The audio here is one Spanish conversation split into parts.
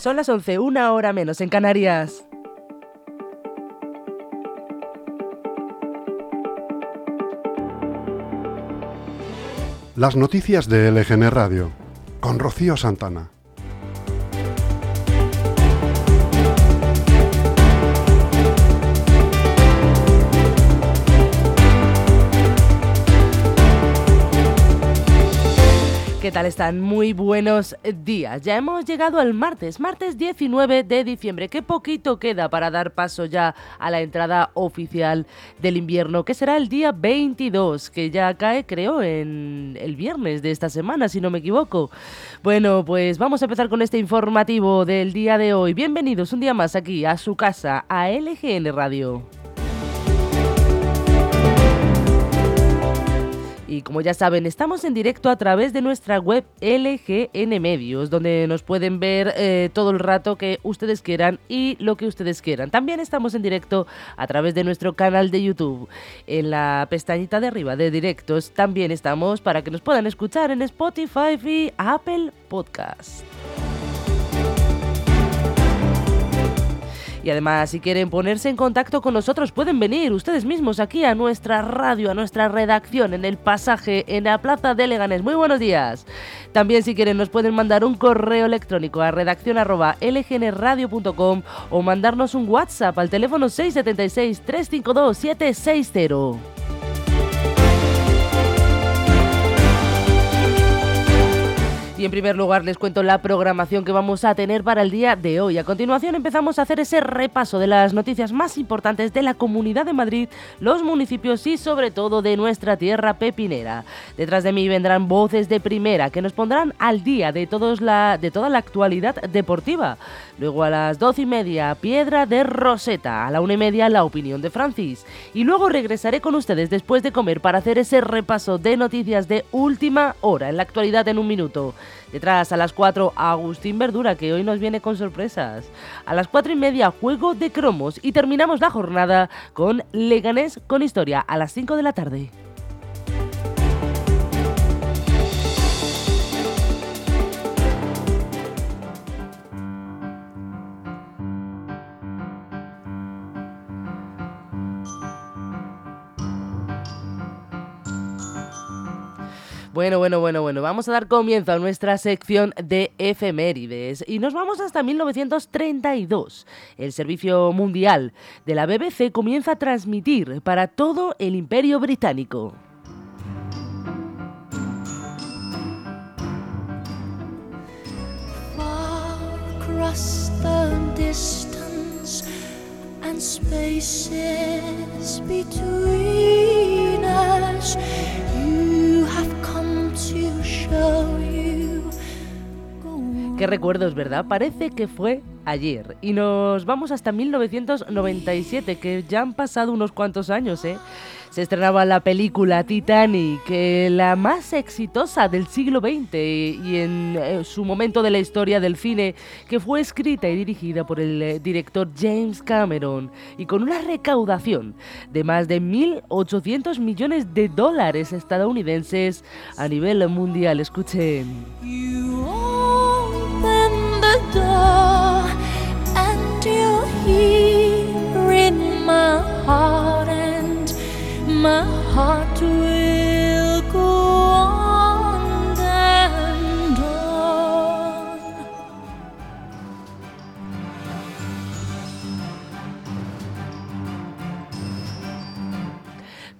Son las 11, una hora menos en Canarias. Las noticias de LGN Radio con Rocío Santana. ¿Qué tal están? Muy buenos días. Ya hemos llegado al martes, martes 19 de diciembre. Qué poquito queda para dar paso ya a la entrada oficial del invierno, que será el día 22, que ya cae, creo, en el viernes de esta semana, si no me equivoco. Bueno, pues vamos a empezar con este informativo del día de hoy. Bienvenidos un día más aquí a su casa, a LGN Radio. Y como ya saben, estamos en directo a través de nuestra web LGN Medios, donde nos pueden ver eh, todo el rato que ustedes quieran y lo que ustedes quieran. También estamos en directo a través de nuestro canal de YouTube. En la pestañita de arriba de directos también estamos para que nos puedan escuchar en Spotify y Apple Podcast. Y además, si quieren ponerse en contacto con nosotros, pueden venir ustedes mismos aquí a nuestra radio, a nuestra redacción, en el pasaje, en la Plaza de Leganés. Muy buenos días. También, si quieren, nos pueden mandar un correo electrónico a redacción.lgnradio.com o mandarnos un WhatsApp al teléfono 676 352 760. Y en primer lugar les cuento la programación que vamos a tener para el día de hoy. A continuación empezamos a hacer ese repaso de las noticias más importantes de la Comunidad de Madrid, los municipios y sobre todo de nuestra tierra pepinera. Detrás de mí vendrán voces de primera que nos pondrán al día de, todos la, de toda la actualidad deportiva. Luego a las doce y media, Piedra de Roseta. A la una y media, la opinión de Francis. Y luego regresaré con ustedes después de comer para hacer ese repaso de noticias de última hora en la actualidad en un minuto. Detrás, a las 4, Agustín Verdura, que hoy nos viene con sorpresas. A las 4 y media, Juego de Cromos. Y terminamos la jornada con Leganés con Historia a las 5 de la tarde. Bueno, bueno, bueno, bueno, vamos a dar comienzo a nuestra sección de efemérides y nos vamos hasta 1932. El Servicio Mundial de la BBC comienza a transmitir para todo el Imperio Británico. Qué recuerdos, ¿verdad? Parece que fue ayer. Y nos vamos hasta 1997, que ya han pasado unos cuantos años, ¿eh? se estrenaba la película Titanic, la más exitosa del siglo XX y en eh, su momento de la historia del cine, que fue escrita y dirigida por el eh, director James Cameron y con una recaudación de más de 1.800 millones de dólares estadounidenses a nivel mundial. Escuchen.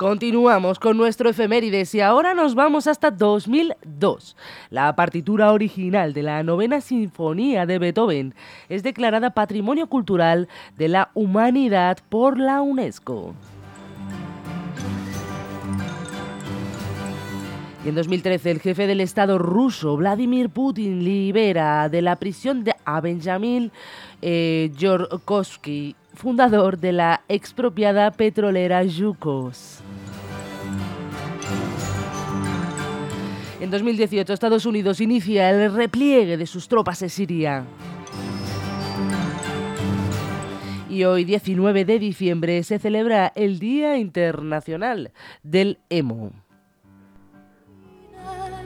Continuamos con nuestro efemérides y ahora nos vamos hasta 2002. La partitura original de la novena sinfonía de Beethoven es declarada Patrimonio Cultural de la Humanidad por la UNESCO. Y en 2013 el jefe del Estado ruso, Vladimir Putin, libera de la prisión de, a Benjamin eh, fundador de la expropiada petrolera Yukos. En 2018 Estados Unidos inicia el repliegue de sus tropas en Siria. Y hoy, 19 de diciembre, se celebra el Día Internacional del Emo.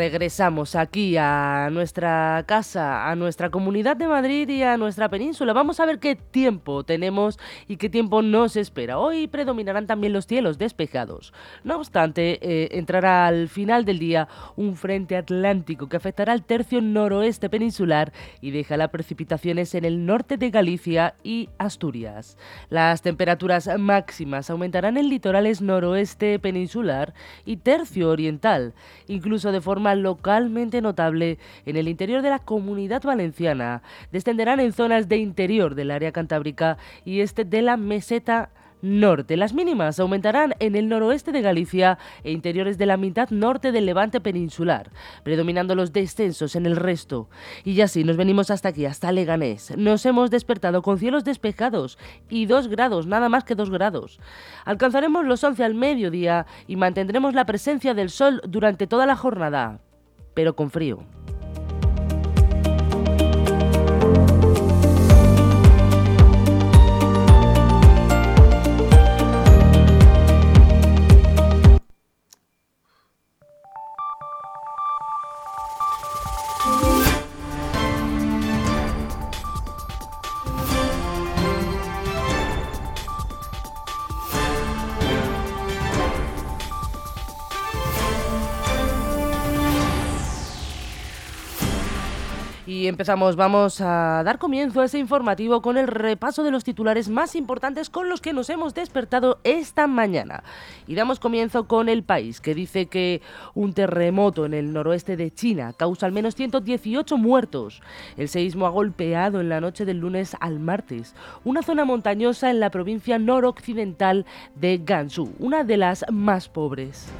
regresamos aquí a nuestra casa, a nuestra comunidad de Madrid y a nuestra península. Vamos a ver qué tiempo tenemos y qué tiempo nos espera. Hoy predominarán también los cielos despejados. No obstante, eh, entrará al final del día un frente atlántico que afectará al tercio noroeste peninsular y dejará precipitaciones en el norte de Galicia y Asturias. Las temperaturas máximas aumentarán en litorales noroeste peninsular y tercio oriental, incluso de forma localmente notable en el interior de la comunidad valenciana. Descenderán en zonas de interior del área cantábrica y este de la meseta norte. Las mínimas aumentarán en el noroeste de Galicia e interiores de la mitad norte del levante peninsular, predominando los descensos en el resto. Y ya sí, nos venimos hasta aquí, hasta Leganés. Nos hemos despertado con cielos despejados y 2 grados, nada más que 2 grados. Alcanzaremos los 11 al mediodía y mantendremos la presencia del sol durante toda la jornada, pero con frío. Empezamos, vamos a dar comienzo a ese informativo con el repaso de los titulares más importantes con los que nos hemos despertado esta mañana. Y damos comienzo con el país, que dice que un terremoto en el noroeste de China causa al menos 118 muertos. El seísmo ha golpeado en la noche del lunes al martes una zona montañosa en la provincia noroccidental de Gansu, una de las más pobres.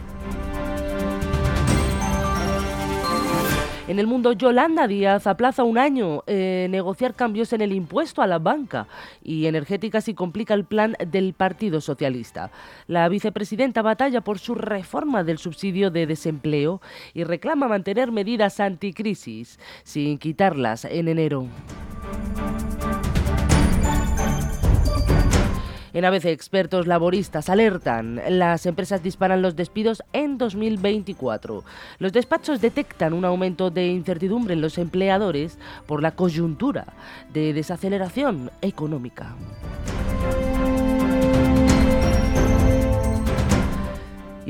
En el mundo, Yolanda Díaz aplaza un año eh, negociar cambios en el impuesto a la banca y energética si complica el plan del Partido Socialista. La vicepresidenta batalla por su reforma del subsidio de desempleo y reclama mantener medidas anticrisis sin quitarlas en enero. En ABC, expertos laboristas alertan, las empresas disparan los despidos en 2024. Los despachos detectan un aumento de incertidumbre en los empleadores por la coyuntura de desaceleración económica.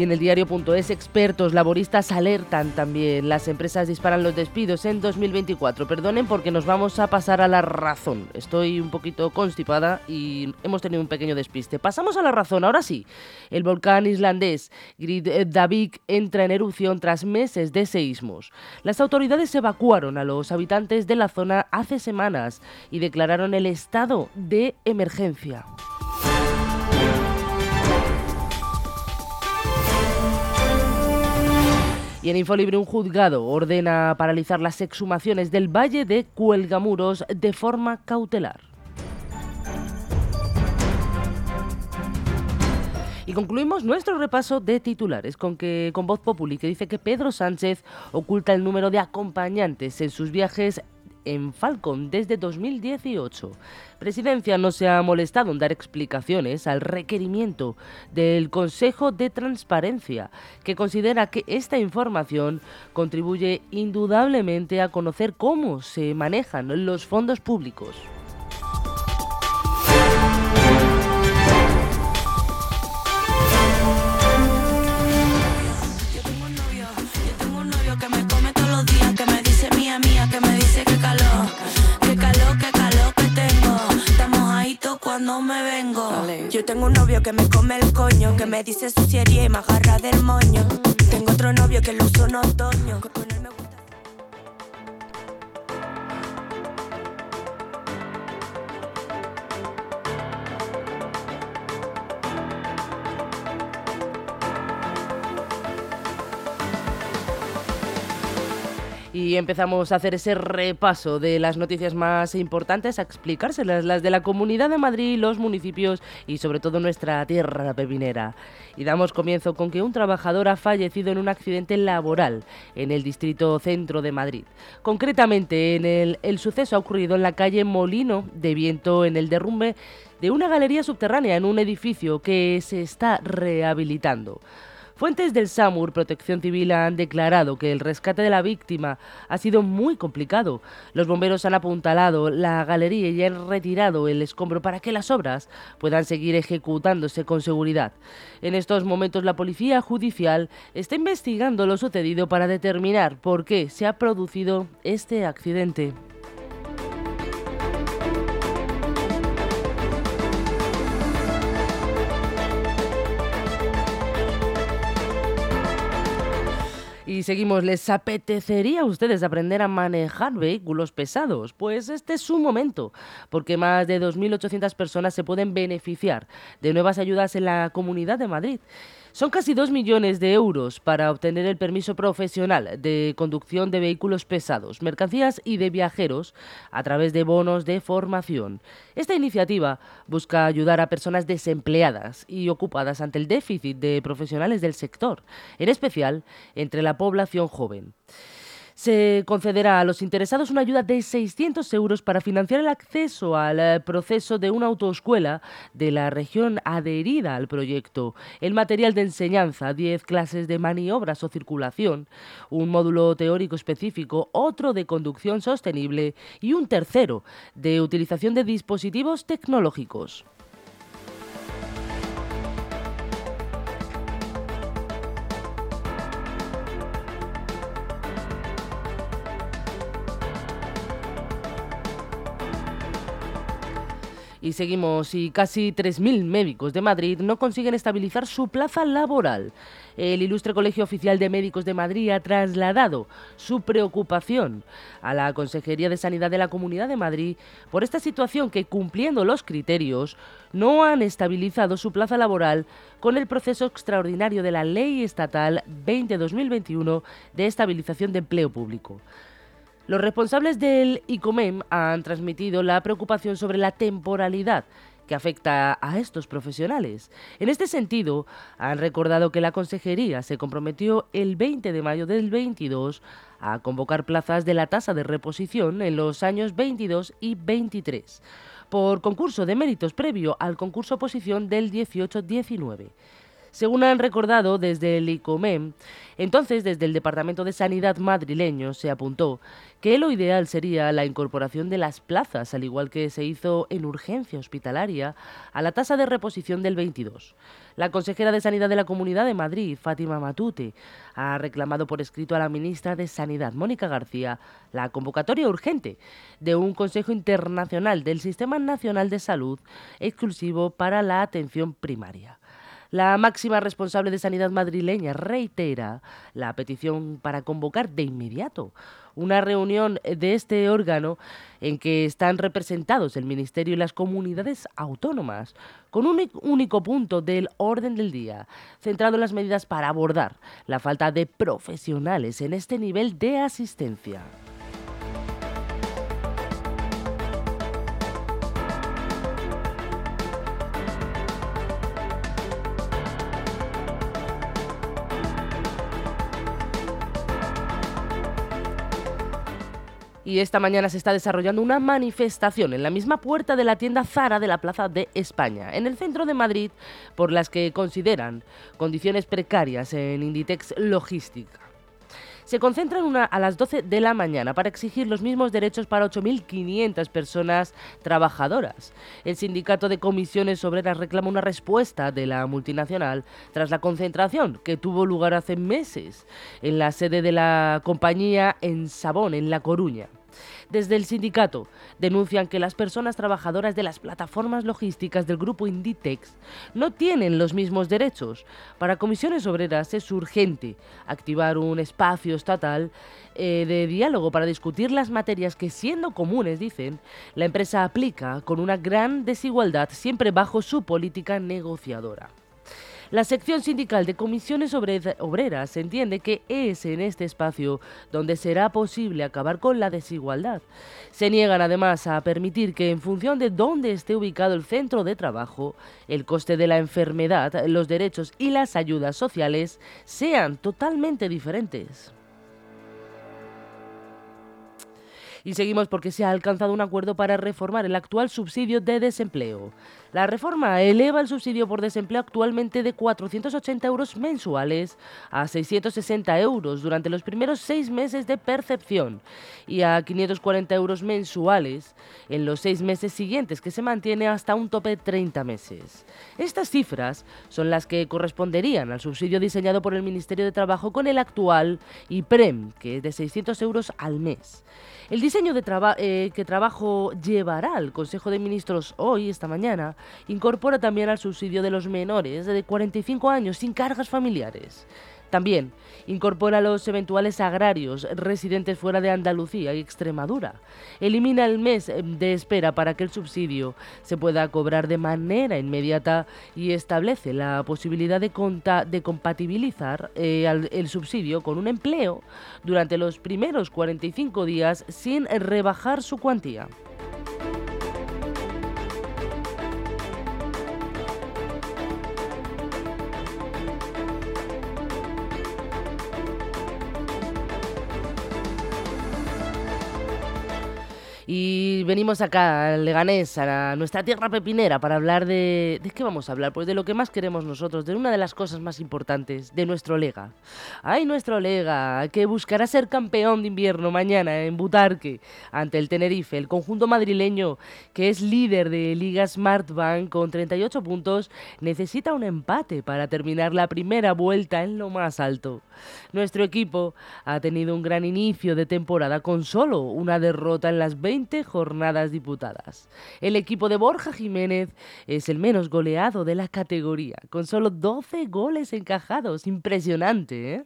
Y en el diario.es expertos laboristas alertan también. Las empresas disparan los despidos en 2024. Perdonen porque nos vamos a pasar a la razón. Estoy un poquito constipada y hemos tenido un pequeño despiste. Pasamos a la razón. Ahora sí. El volcán islandés Gridavik entra en erupción tras meses de seísmos. Las autoridades evacuaron a los habitantes de la zona hace semanas y declararon el estado de emergencia. Y en Infolibre un juzgado ordena paralizar las exhumaciones del Valle de Cuelgamuros de forma cautelar. Y concluimos nuestro repaso de titulares con que con Voz Populi que dice que Pedro Sánchez oculta el número de acompañantes en sus viajes en Falcon desde 2018. Presidencia no se ha molestado en dar explicaciones al requerimiento del Consejo de Transparencia, que considera que esta información contribuye indudablemente a conocer cómo se manejan los fondos públicos. Cuando me vengo. Yo tengo un novio que me come el coño, que me dice suciería y me agarra del moño. Tengo otro novio que lo uso en otoño. Y empezamos a hacer ese repaso de las noticias más importantes, a explicárselas, las de la Comunidad de Madrid, los municipios y sobre todo nuestra tierra pepinera. Y damos comienzo con que un trabajador ha fallecido en un accidente laboral en el distrito centro de Madrid. Concretamente, en el, el suceso ha ocurrido en la calle Molino de Viento, en el derrumbe de una galería subterránea en un edificio que se está rehabilitando. Fuentes del SAMUR Protección Civil han declarado que el rescate de la víctima ha sido muy complicado. Los bomberos han apuntalado la galería y han retirado el escombro para que las obras puedan seguir ejecutándose con seguridad. En estos momentos la policía judicial está investigando lo sucedido para determinar por qué se ha producido este accidente. Y seguimos, ¿les apetecería a ustedes aprender a manejar vehículos pesados? Pues este es su momento, porque más de 2.800 personas se pueden beneficiar de nuevas ayudas en la Comunidad de Madrid. Son casi 2 millones de euros para obtener el permiso profesional de conducción de vehículos pesados, mercancías y de viajeros a través de bonos de formación. Esta iniciativa busca ayudar a personas desempleadas y ocupadas ante el déficit de profesionales del sector, en especial entre la población joven se concederá a los interesados una ayuda de 600 euros para financiar el acceso al eh, proceso de una autoescuela de la región adherida al proyecto, el material de enseñanza, 10 clases de maniobras o circulación, un módulo teórico específico, otro de conducción sostenible y un tercero de utilización de dispositivos tecnológicos. Y seguimos, y casi 3.000 médicos de Madrid no consiguen estabilizar su plaza laboral. El ilustre Colegio Oficial de Médicos de Madrid ha trasladado su preocupación a la Consejería de Sanidad de la Comunidad de Madrid por esta situación que, cumpliendo los criterios, no han estabilizado su plaza laboral con el proceso extraordinario de la Ley Estatal 20-2021 de estabilización de empleo público. Los responsables del ICOMEM han transmitido la preocupación sobre la temporalidad que afecta a estos profesionales. En este sentido, han recordado que la Consejería se comprometió el 20 de mayo del 22 a convocar plazas de la tasa de reposición en los años 22 y 23 por concurso de méritos previo al concurso oposición del 18-19 según han recordado desde el ICOMEM. Entonces, desde el Departamento de Sanidad madrileño se apuntó que lo ideal sería la incorporación de las plazas, al igual que se hizo en urgencia hospitalaria, a la tasa de reposición del 22. La consejera de Sanidad de la Comunidad de Madrid, Fátima Matute, ha reclamado por escrito a la ministra de Sanidad, Mónica García, la convocatoria urgente de un Consejo Internacional del Sistema Nacional de Salud exclusivo para la atención primaria. La máxima responsable de Sanidad madrileña reitera la petición para convocar de inmediato una reunión de este órgano en que están representados el Ministerio y las comunidades autónomas, con un único punto del orden del día, centrado en las medidas para abordar la falta de profesionales en este nivel de asistencia. Y esta mañana se está desarrollando una manifestación en la misma puerta de la tienda Zara de la Plaza de España, en el centro de Madrid, por las que consideran condiciones precarias en Inditex Logística se concentran a las 12 de la mañana para exigir los mismos derechos para 8.500 personas trabajadoras. El sindicato de comisiones obreras reclama una respuesta de la multinacional tras la concentración que tuvo lugar hace meses en la sede de la compañía en Sabón, en La Coruña. Desde el sindicato denuncian que las personas trabajadoras de las plataformas logísticas del grupo Inditex no tienen los mismos derechos. Para comisiones obreras es urgente activar un espacio estatal eh, de diálogo para discutir las materias que siendo comunes, dicen, la empresa aplica con una gran desigualdad siempre bajo su política negociadora. La sección sindical de comisiones obreras entiende que es en este espacio donde será posible acabar con la desigualdad. Se niegan además a permitir que en función de dónde esté ubicado el centro de trabajo, el coste de la enfermedad, los derechos y las ayudas sociales sean totalmente diferentes. Y seguimos porque se ha alcanzado un acuerdo para reformar el actual subsidio de desempleo. La reforma eleva el subsidio por desempleo actualmente de 480 euros mensuales a 660 euros durante los primeros seis meses de percepción y a 540 euros mensuales en los seis meses siguientes, que se mantiene hasta un tope de 30 meses. Estas cifras son las que corresponderían al subsidio diseñado por el Ministerio de Trabajo con el actual IPREM, que es de 600 euros al mes. El diseño de eh, que trabajo llevará al Consejo de Ministros hoy, esta mañana, incorpora también al subsidio de los menores de 45 años sin cargas familiares. También incorpora a los eventuales agrarios residentes fuera de Andalucía y Extremadura. Elimina el mes de espera para que el subsidio se pueda cobrar de manera inmediata y establece la posibilidad de, de compatibilizar eh, el subsidio con un empleo durante los primeros 45 días sin rebajar su cuantía. Y venimos acá, al Leganés, a nuestra tierra pepinera, para hablar de... ¿De qué vamos a hablar? Pues de lo que más queremos nosotros, de una de las cosas más importantes, de nuestro Lega. ¡Ay, nuestro Lega! Que buscará ser campeón de invierno mañana en Butarque, ante el Tenerife. El conjunto madrileño, que es líder de Liga Smartbank con 38 puntos, necesita un empate para terminar la primera vuelta en lo más alto. Nuestro equipo ha tenido un gran inicio de temporada con solo una derrota en las 20 jornadas diputadas. El equipo de Borja Jiménez es el menos goleado de la categoría, con solo 12 goles encajados. Impresionante, ¿eh?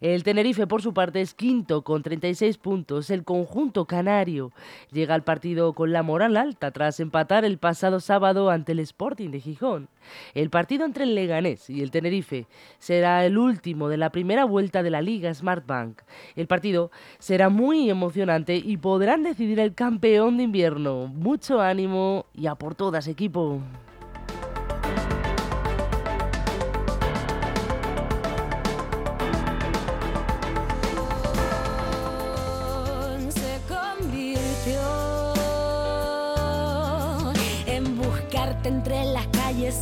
El Tenerife, por su parte, es quinto con 36 puntos. El conjunto canario llega al partido con la moral alta tras empatar el pasado sábado ante el Sporting de Gijón. El partido entre el Leganés y el Tenerife será el último de la primera vuelta de la Liga Smartbank. El partido será muy emocionante y podrán decidir el campeón de invierno. Mucho ánimo y a por todas, equipo.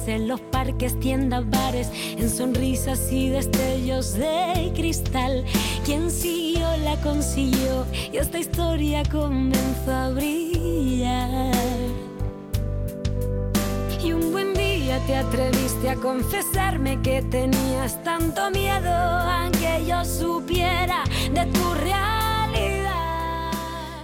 En los parques, tiendas, bares, en sonrisas y destellos de cristal. Quien siguió la consiguió y esta historia comenzó a brillar. Y un buen día te atreviste a confesarme que tenías tanto miedo, aunque yo supiera de tu realidad.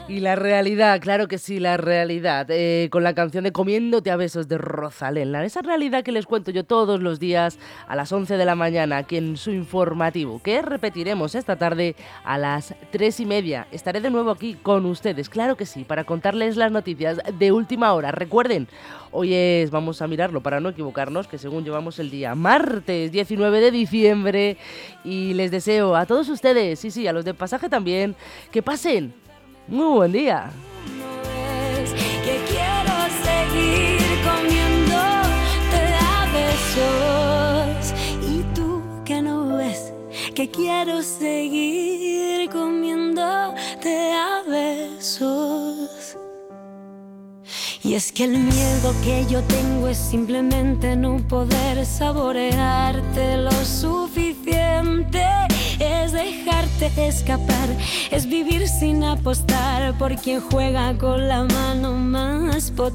Y la realidad, claro que sí, la realidad, eh, con la canción de Comiéndote a besos de Rosalén, esa realidad que les cuento yo todos los días a las 11 de la mañana aquí en su informativo, que repetiremos esta tarde a las 3 y media. Estaré de nuevo aquí con ustedes, claro que sí, para contarles las noticias de última hora. Recuerden, hoy es, vamos a mirarlo para no equivocarnos, que según llevamos el día martes 19 de diciembre, y les deseo a todos ustedes, sí, sí, a los de pasaje también, que pasen muy buen día. Que quiero seguir comiéndote a besos. Y tú que no ves que quiero seguir comiéndote a besos. Y es que el miedo que yo tengo es simplemente no poder saborearte lo suficiente es dejarte escapar, es vivir sin apostar por quien juega con la mano más potente.